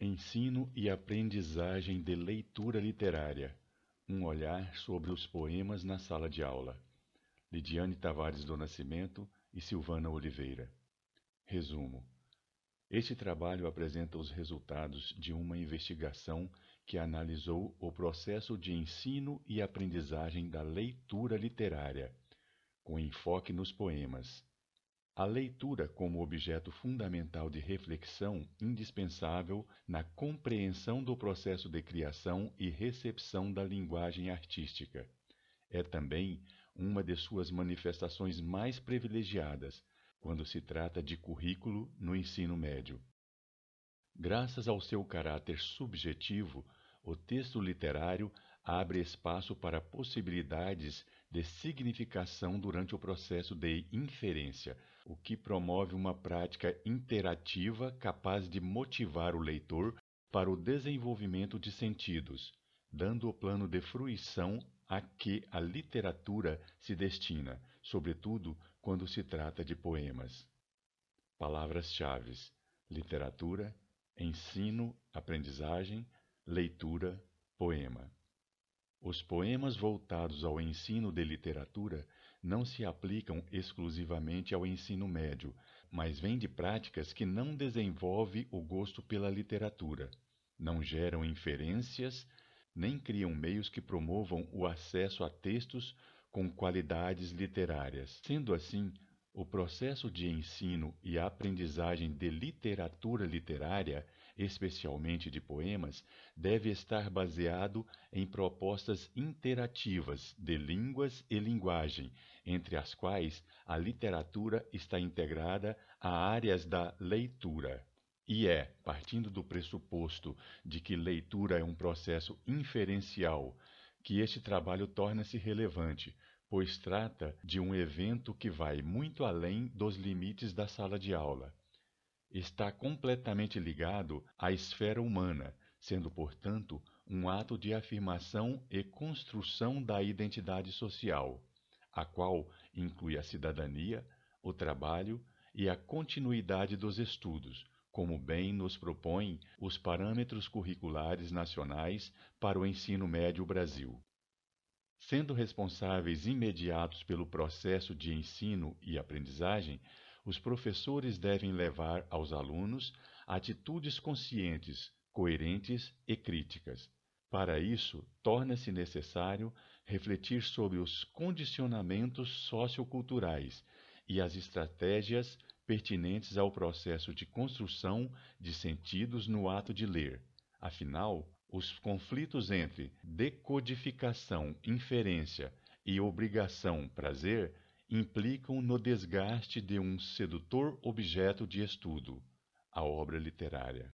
Ensino e aprendizagem de leitura literária. Um olhar sobre os poemas na sala de aula. Lidiane Tavares do Nascimento e Silvana Oliveira. Resumo. Este trabalho apresenta os resultados de uma investigação que analisou o processo de ensino e aprendizagem da leitura literária, com enfoque nos poemas. A leitura como objeto fundamental de reflexão indispensável na compreensão do processo de criação e recepção da linguagem artística. É também uma de suas manifestações mais privilegiadas quando se trata de currículo no ensino médio. Graças ao seu caráter subjetivo, o texto literário abre espaço para possibilidades de significação durante o processo de inferência, o que promove uma prática interativa capaz de motivar o leitor para o desenvolvimento de sentidos, dando o plano de fruição a que a literatura se destina, sobretudo quando se trata de poemas. Palavras-chave: literatura, ensino, aprendizagem, leitura, poema. Os poemas voltados ao ensino de literatura não se aplicam exclusivamente ao ensino médio, mas vêm de práticas que não desenvolvem o gosto pela literatura, não geram inferências, nem criam meios que promovam o acesso a textos com qualidades literárias. Sendo assim, o processo de ensino e aprendizagem de literatura literária especialmente de poemas, deve estar baseado em propostas interativas de línguas e linguagem, entre as quais a literatura está integrada a áreas da leitura. E é, partindo do pressuposto de que leitura é um processo inferencial, que este trabalho torna-se relevante, pois trata de um evento que vai muito além dos limites da sala de aula está completamente ligado à esfera humana, sendo, portanto, um ato de afirmação e construção da identidade social, a qual inclui a cidadania, o trabalho e a continuidade dos estudos, como bem nos propõem os parâmetros curriculares nacionais para o ensino médio Brasil. Sendo responsáveis imediatos pelo processo de ensino e aprendizagem, os professores devem levar aos alunos atitudes conscientes, coerentes e críticas. Para isso, torna-se necessário refletir sobre os condicionamentos socioculturais e as estratégias pertinentes ao processo de construção de sentidos no ato de ler. Afinal, os conflitos entre decodificação, inferência e obrigação-prazer implicam no desgaste de um sedutor objeto de estudo, a obra literária.